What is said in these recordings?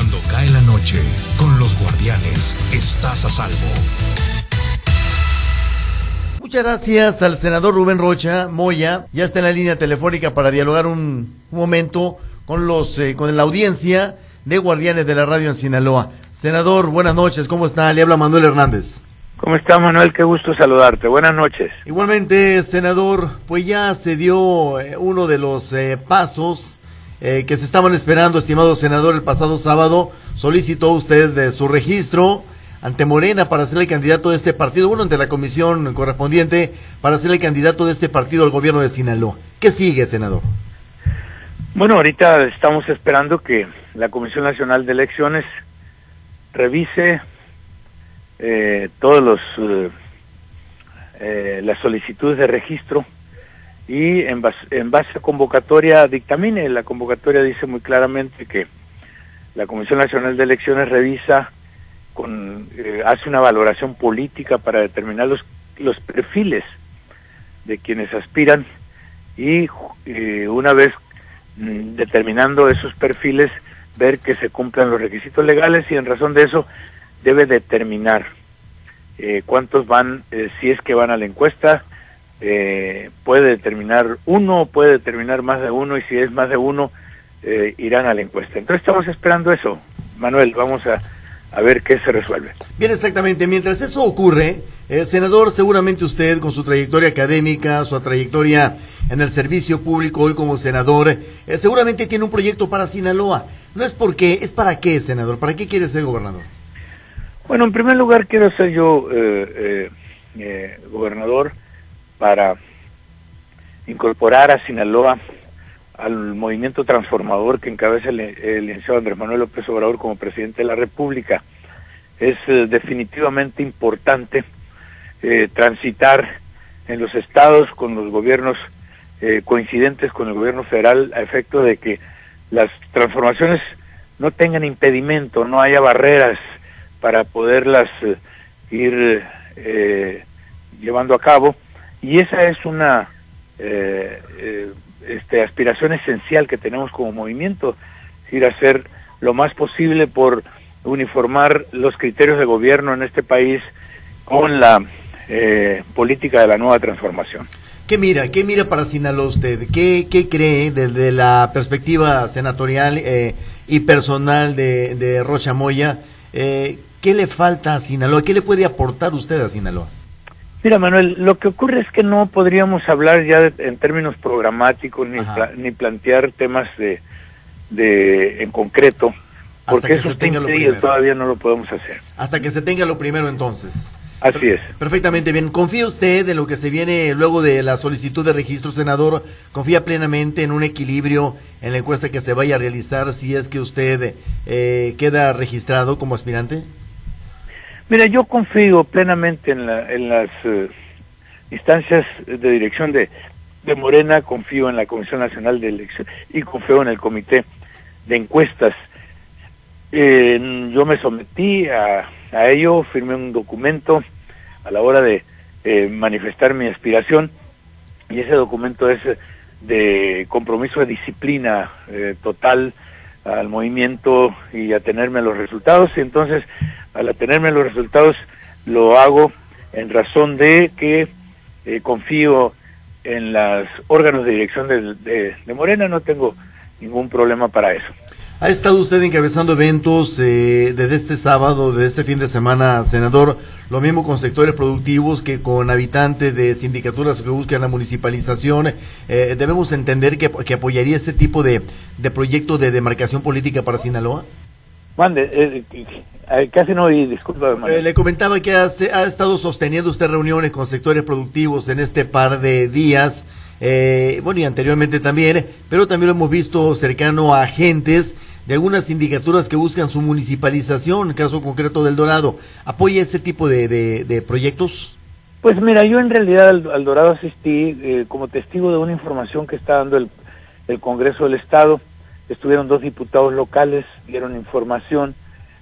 Cuando cae la noche, con los guardianes, estás a salvo. Muchas gracias al senador Rubén Rocha Moya. Ya está en la línea telefónica para dialogar un, momento con los eh, con la audiencia de Guardianes de la Radio en Sinaloa. Senador, buenas noches. ¿Cómo está? Le habla Manuel Hernández. ¿Cómo está Manuel? Qué gusto saludarte. Buenas noches. Igualmente, senador, pues ya se dio eh, uno de los eh, pasos que se estaban esperando, estimado senador, el pasado sábado. Solicitó usted su registro ante Morena para ser el candidato de este partido, bueno, ante la comisión correspondiente para ser el candidato de este partido al gobierno de Sinaloa. ¿Qué sigue, senador? Bueno, ahorita estamos esperando que la Comisión Nacional de Elecciones revise eh, todos los eh, eh, las solicitudes de registro y en base, en base a convocatoria dictamine. La convocatoria dice muy claramente que la Comisión Nacional de Elecciones revisa eh, hace una valoración política para determinar los, los perfiles de quienes aspiran y eh, una vez mm, determinando esos perfiles ver que se cumplan los requisitos legales y en razón de eso debe determinar eh, cuántos van, si es que van a la encuesta, puede determinar uno, puede determinar más de uno y si es más de uno, irán a la encuesta. Entonces estamos esperando eso. Manuel, vamos a, a ver qué se resuelve. Bien, exactamente. Mientras eso ocurre, eh, senador, seguramente usted con su trayectoria académica, su trayectoria en el servicio público hoy como senador, eh, seguramente tiene un proyecto para Sinaloa. No es porque, es para qué, senador. ¿Para qué quiere ser gobernador? Bueno, en primer lugar quiero ser yo eh, gobernador para incorporar a Sinaloa al movimiento transformador que encabeza el, licenciado Andrés Manuel López Obrador como presidente de la República. Es eh, definitivamente importante eh, transitar en los estados con los gobiernos eh, coincidentes con el gobierno federal a efecto de que las transformaciones no tengan impedimento, no haya barreras para poderlas ir llevando a cabo. Y esa es una este, aspiración esencial que tenemos como movimiento, ir a hacer lo más posible por uniformar los criterios de gobierno en este país con la eh, política de la nueva transformación. ¿Qué mira? ¿Qué mira para Sinaloa usted? ¿Qué, qué cree desde la perspectiva senatorial eh, y personal de, de Rocha Moya? Eh, ¿Qué le falta a Sinaloa? ¿Qué le puede aportar usted a Sinaloa? Mira, Manuel, lo que ocurre es que no podríamos hablar ya en términos programáticos ni, ni plantear temas de, de en concreto, porque eso todavía no lo podemos hacer. Hasta que se tenga lo primero entonces. Así es. Perfectamente bien. ¿Confía usted en lo que se viene luego de la solicitud de registro, senador? ¿Confía plenamente en un equilibrio en la encuesta que se vaya a realizar si es que usted eh, queda registrado como aspirante? Mira, yo confío plenamente en, las eh, instancias de dirección de, Morena, confío en la Comisión Nacional de Elecciones y confío en el Comité de Encuestas. yo me sometí a, ello, firmé un documento a la hora de eh, manifestar mi aspiración y ese documento es de compromiso de disciplina eh, total al movimiento y a tenerme los resultados y entonces al atenerme los resultados lo hago en razón de que eh, confío en los órganos de dirección de, Morena, no tengo ningún problema para eso. Ha estado usted encabezando eventos eh, desde este sábado, de este fin de semana, senador, lo mismo con sectores productivos que con habitantes de sindicaturas que buscan la municipalización. Eh, ¿Debemos entender que, apoyaría este tipo de, de proyecto de demarcación política para Sinaloa? Mande, eh, eh, casi no oí, disculpa. Eh, le comentaba que ha, estado sosteniendo usted reuniones con sectores productivos en este par de días, bueno, y anteriormente también, pero también lo hemos visto cercano a agentes de algunas sindicaturas que buscan su municipalización, en caso concreto del Dorado. ¿Apoya ese tipo de, proyectos? Pues mira, yo en realidad al, Dorado asistí como testigo de una información que está dando el, el Congreso del Estado estuvieron dos diputados locales, dieron información.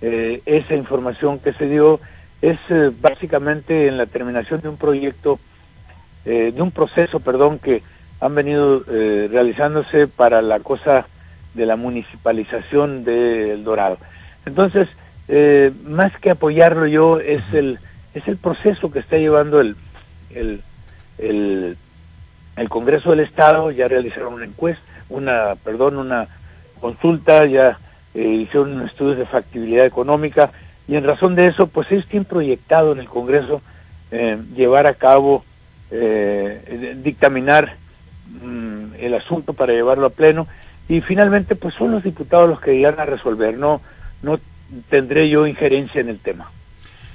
Eh, esa información que se dio es eh, básicamente en la terminación de un proyecto, eh, de un proceso, perdón, que han venido realizándose para la cosa de la municipalización de El Dorado. Entonces, eh, más que apoyarlo yo, es el, es el proceso que está llevando el, el, el, el Congreso del Estado, ya realizaron una encuesta, una, perdón, una consulta, ya eh, hicieron estudios de factibilidad económica y en razón de eso, pues ellos tienen proyectado en el Congreso eh, llevar a cabo, eh, dictaminar mm, el asunto para llevarlo a pleno y finalmente pues son los diputados los que irán a resolver, no, no tendré yo injerencia en el tema.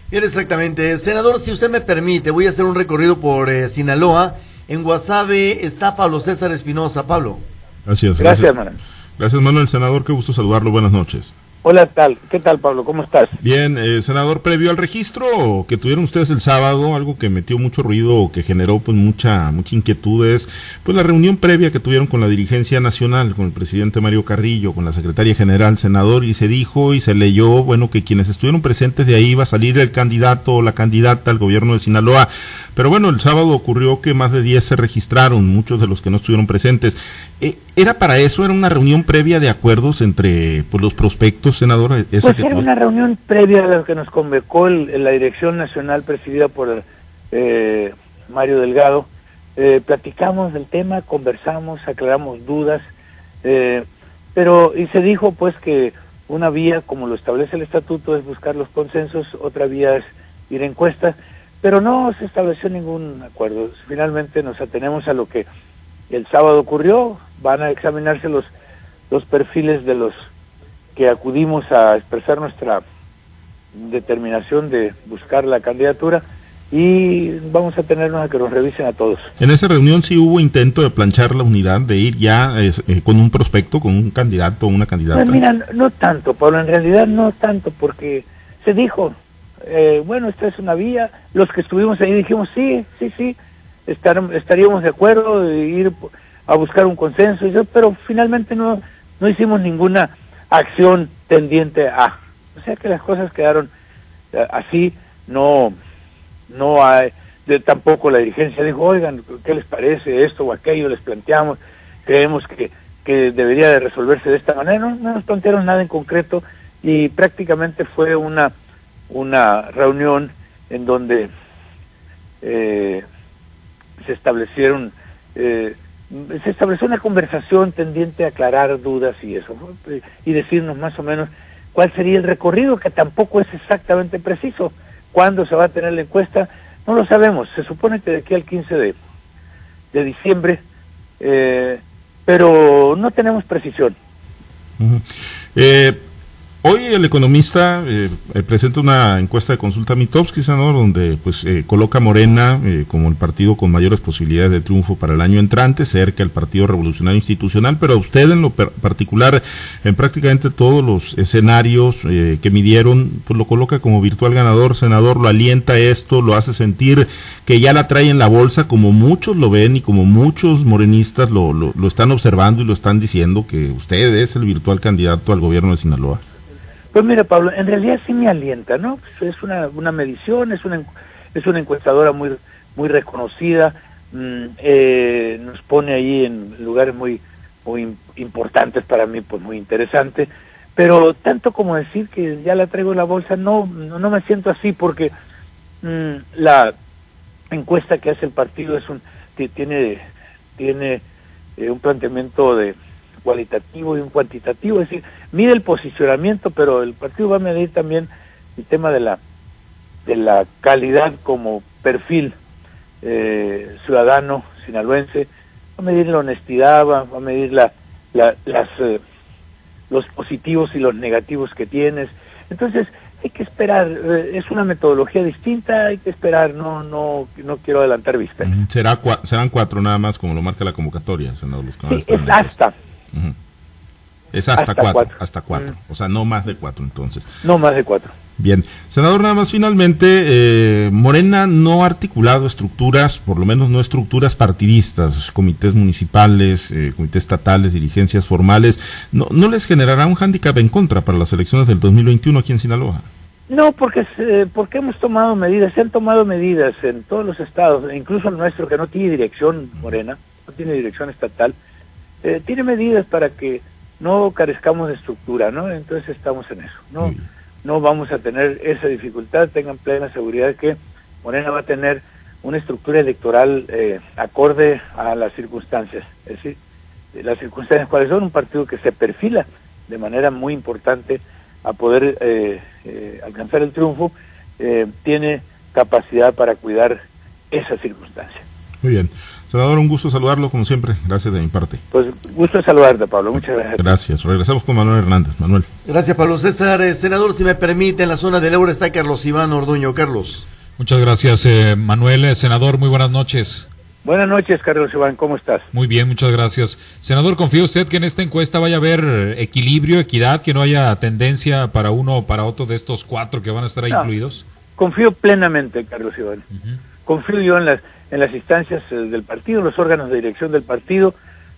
Bien, exactamente. Senador, si usted me permite, voy a hacer un recorrido por eh, Sinaloa. En Guasave está Pablo César Espinosa. Pablo. Gracias. Gracias, Manuel. Gracias, Manuel. Senador, qué gusto saludarlo. Buenas noches. Hola, tal. ¿Qué tal, Pablo? ¿Cómo estás? Bien, eh, senador, previo al registro que tuvieron ustedes el sábado, algo que metió mucho ruido, que generó pues mucha mucha inquietud es pues la reunión previa que tuvieron con la dirigencia nacional, con el presidente Mario Carrillo, con la secretaria general, senador, y se dijo y se leyó, bueno, que quienes estuvieron presentes de ahí iba a salir el candidato o la candidata al gobierno de Sinaloa. Pero bueno, el sábado ocurrió que más de 10 se registraron, muchos de los que no estuvieron presentes. Eh, ¿Era para eso? ¿Era una reunión previa de acuerdos entre pues, los prospectos, senador? Esa pues era una reunión previa a la que nos convocó el, la Dirección Nacional presidida por eh, Mario Delgado. Eh, platicamos del tema, conversamos, aclaramos dudas, eh, pero y se dijo pues que una vía, como lo establece el estatuto, es buscar los consensos, otra vía es ir a encuestas pero no se estableció ningún acuerdo. Finalmente nos atenemos a lo que el sábado ocurrió, van a examinarse los, los perfiles de los que acudimos a expresar nuestra determinación de buscar la candidatura y vamos a tenernos a que nos revisen a todos. En esa reunión sí hubo intento de planchar la unidad, de ir ya eh, con un prospecto, con un candidato o una candidata. Pues mira, no tanto, Pablo, en realidad no tanto, porque se dijo, eh, bueno, esta es una vía. Los que estuvimos ahí dijimos, sí, sí, sí, estar, estaríamos de acuerdo de ir a buscar un consenso, pero finalmente no, no hicimos ninguna acción tendiente a. O sea que las cosas quedaron eh, así, no, no hay, de, tampoco la dirigencia dijo, oigan, ¿qué les parece esto o aquello? Les planteamos, creemos que, que debería de resolverse de esta manera. No, no nos plantearon nada en concreto y prácticamente fue una una reunión en donde eh, se establecieron eh, se estableció una conversación tendiente a aclarar dudas y eso y decirnos más o menos cuál sería el recorrido que tampoco es exactamente preciso. Cuándo se va a tener la encuesta no lo sabemos. Se supone que de aquí al 15 de, de diciembre eh, pero no tenemos precisión Hoy el economista eh, eh, presenta una encuesta de consulta Mitowski, senador, donde pues eh, coloca Morena como el partido con mayores posibilidades de triunfo para el año entrante, cerca el Partido Revolucionario Institucional, pero usted en lo particular, en prácticamente todos los escenarios que midieron, pues lo coloca como virtual ganador, senador, lo alienta esto, lo hace sentir que ya la trae en la bolsa, como muchos lo ven y como muchos morenistas lo, lo están observando y lo están diciendo, que usted es el virtual candidato al gobierno de Sinaloa. Pues mira, Pablo, en realidad sí me alienta, ¿no? Es una, una medición, es una, es una encuestadora muy, muy reconocida, mm, eh, nos pone ahí en lugares muy, muy importantes para mí, pues muy interesante, pero tanto como decir que ya la traigo en la bolsa, no, no, me siento así porque mm, la encuesta que hace el partido es un, tiene, tiene eh, un planteamiento de cualitativo y un cuantitativo, es decir, mide el posicionamiento, pero el partido va a medir también el tema de la de la calidad como perfil eh, ciudadano sinaloense, va a medir la honestidad, va, a medir la, las eh, los positivos y los negativos que tienes. Entonces, hay que esperar, eh, es una metodología distinta, hay que esperar, no no no quiero adelantar vista. Será serán cuatro nada más como lo marca la convocatoria, senador. Los sí, es hasta, es hasta, cuatro, hasta cuatro, mm. o sea, no más de cuatro entonces. No más de cuatro. Bien, senador, nada más finalmente, eh, Morena no ha articulado estructuras, por lo menos no estructuras partidistas, comités municipales, eh, comités estatales, dirigencias formales, no, ¿no les generará un hándicap en contra para las elecciones del 2021 aquí en Sinaloa? No, porque, eh, porque hemos tomado medidas, se han tomado medidas en todos los estados, incluso el nuestro que no tiene dirección morena, no tiene dirección estatal, eh, tiene medidas para que no carezcamos de estructura, ¿no? Entonces estamos en eso, ¿no? No vamos a tener esa dificultad, tengan plena seguridad que Morena va a tener una estructura electoral eh, acorde a las circunstancias. Es decir, las circunstancias cuáles son un partido que se perfila de manera muy importante a poder eh, eh, alcanzar el triunfo, tiene capacidad para cuidar esa circunstancia. Muy bien. Senador, un gusto saludarlo como siempre. Gracias de mi parte. Pues gusto saludarte, Pablo. Muchas gracias. Gracias. Regresamos con Manuel Hernández. Manuel. Gracias, Pablo César. senador, si me permite, en la zona del Euro está Carlos Iván Orduño. Carlos. Muchas gracias, eh, Manuel. Eh, senador, muy buenas noches. Buenas noches, Carlos Iván, ¿cómo estás? Muy bien, muchas gracias. Senador, ¿confía usted que en esta encuesta vaya a haber equilibrio, equidad, que no haya tendencia para uno o para otro de estos cuatro que van a estar ahí incluidos? Confío plenamente, Carlos Iván. Confío yo en las, en las instancias eh, del partido, en los órganos de dirección del partido.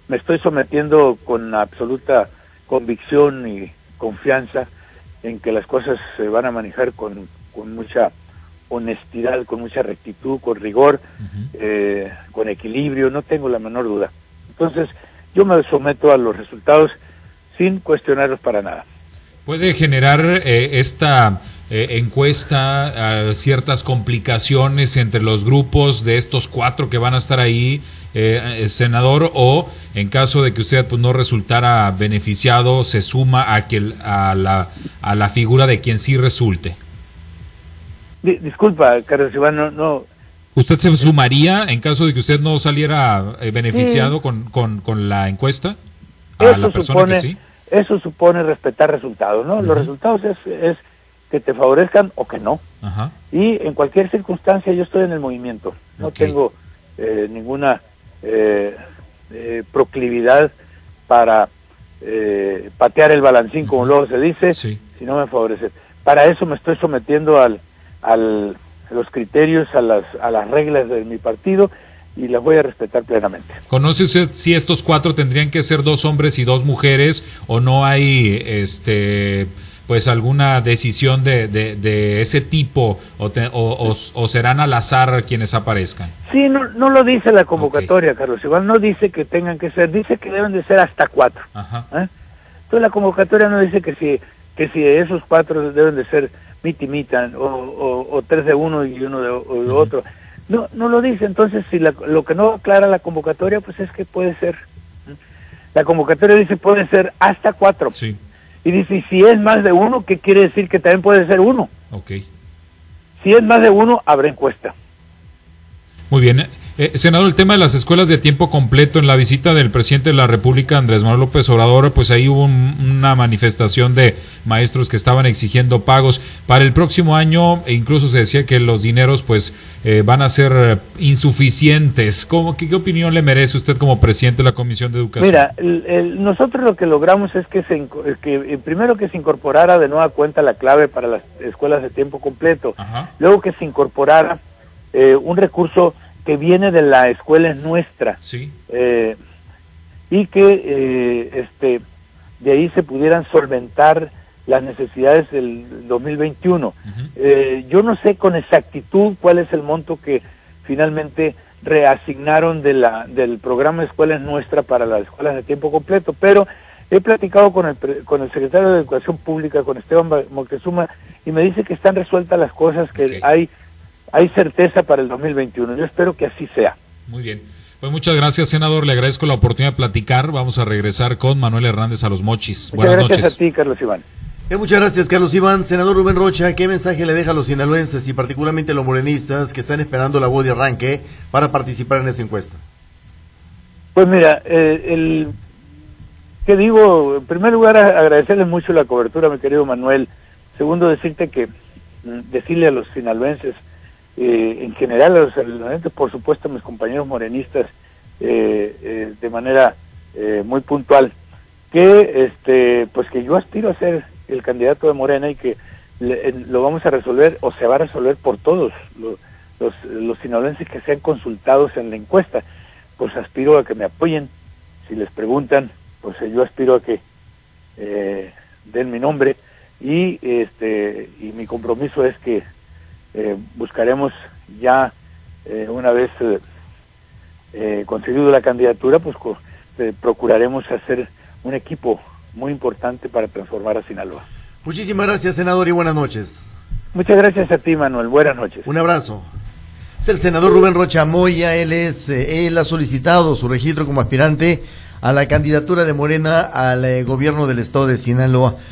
Me estoy sometiendo con absoluta convicción y confianza en que las cosas se van a manejar con, con mucha honestidad, con mucha rectitud, con rigor, eh, con equilibrio, no tengo la menor duda. Entonces, yo me someto a los resultados sin cuestionarlos para nada. ¿Puede generar eh, esta eh, encuesta ciertas complicaciones entre los grupos de estos cuatro que van a estar ahí, senador, o en caso de que usted pues, no resultara beneficiado, se suma a, que, a, la, a la figura de quien sí resulte? disculpa, Carlos Iván, no, ¿Usted se sumaría en caso de que usted no saliera eh, beneficiado con, con, la encuesta? A eso la persona supone, que sí? Eso supone respetar resultados, ¿no? Los resultados es, es que te favorezcan o que no. Y en cualquier circunstancia yo estoy en el movimiento. No tengo eh, ninguna eh, proclividad para patear el balancín, como luego se dice, si no me favorece. Para eso me estoy sometiendo al, al, a los criterios, a las, a las reglas de mi partido y las voy a respetar plenamente. ¿Conoce usted si estos cuatro tendrían que ser dos hombres y dos mujeres o no hay este pues alguna decisión de, de, ese tipo o, o, serán al azar quienes aparezcan? Sí, no, no lo dice la convocatoria, Carlos. Igual no dice que tengan que ser, dice que deben de ser hasta cuatro. ¿eh? Entonces la convocatoria no dice que si, que si esos cuatro deben de ser mitimitan o, o, tres de uno y uno de, otro. No, no lo dice. Entonces, si lo que no aclara la convocatoria, pues es que puede ser. La convocatoria dice puede ser hasta cuatro. Sí. Y dice, si es más de uno, ¿qué quiere decir que también puede ser uno? Ok. Si es más de uno, habrá encuesta. Muy bien. Eh, senador, el tema de las escuelas de tiempo completo en la visita del presidente de la República, Andrés Manuel López Obrador, pues ahí hubo una manifestación de maestros que estaban exigiendo pagos para el próximo año e incluso se decía que los dineros pues eh, van a ser eh, insuficientes. ¿Cómo, qué, opinión le merece usted como presidente de la Comisión de Educación? Mira, nosotros lo que logramos es que, se, que primero que se incorporara de nueva cuenta la clave para las escuelas de tiempo completo, luego que se incorporara un recurso que viene de la escuela es nuestra. Sí. Eh, y que eh, este, de ahí se pudieran solventar las necesidades del 2021. Eh, yo no sé con exactitud cuál es el monto que finalmente reasignaron de la, del programa Escuelas Nuestra para las escuelas de tiempo completo, pero he platicado con el, con el secretario de Educación Pública, con Esteban Moctezuma, y me dice que están resueltas las cosas, que hay hay certeza para el 2021. Yo espero que así sea. Muy bien. Pues muchas gracias, senador. Le agradezco la oportunidad de platicar. Vamos a regresar con Manuel Hernández a los Mochis. Muchas Buenas gracias a ti, Carlos Iván. Eh, muchas gracias, Carlos Iván. Senador Rubén Rocha, ¿qué mensaje le deja a los sinaloenses y particularmente a los morenistas que están esperando la voz de arranque para participar en esta encuesta? Pues mira, eh, el que digo, en primer lugar agradecerles mucho la cobertura, mi querido Manuel. Segundo, decirte que mm, decirle a los sinaloenses eh, en general a los por supuesto a mis compañeros morenistas eh, eh, de manera muy puntual, que este pues que yo aspiro a ser el candidato de Morena y que lo vamos a resolver o se va a resolver por todos los, los, que sean consultados en la encuesta. Pues aspiro a que me apoyen. Si les preguntan, pues yo aspiro a que den mi nombre y este y mi compromiso es que eh, buscaremos ya eh, una vez eh, conseguido la candidatura, pues procuraremos hacer un equipo muy importante para transformar a Sinaloa. Muchísimas gracias, senador, y buenas noches. Muchas gracias a ti, Manuel. Buenas noches. Un abrazo. Es el senador Rubén Rocha Moya, él es, eh, él ha solicitado su registro como aspirante a la candidatura de Morena al eh, gobierno del estado de Sinaloa.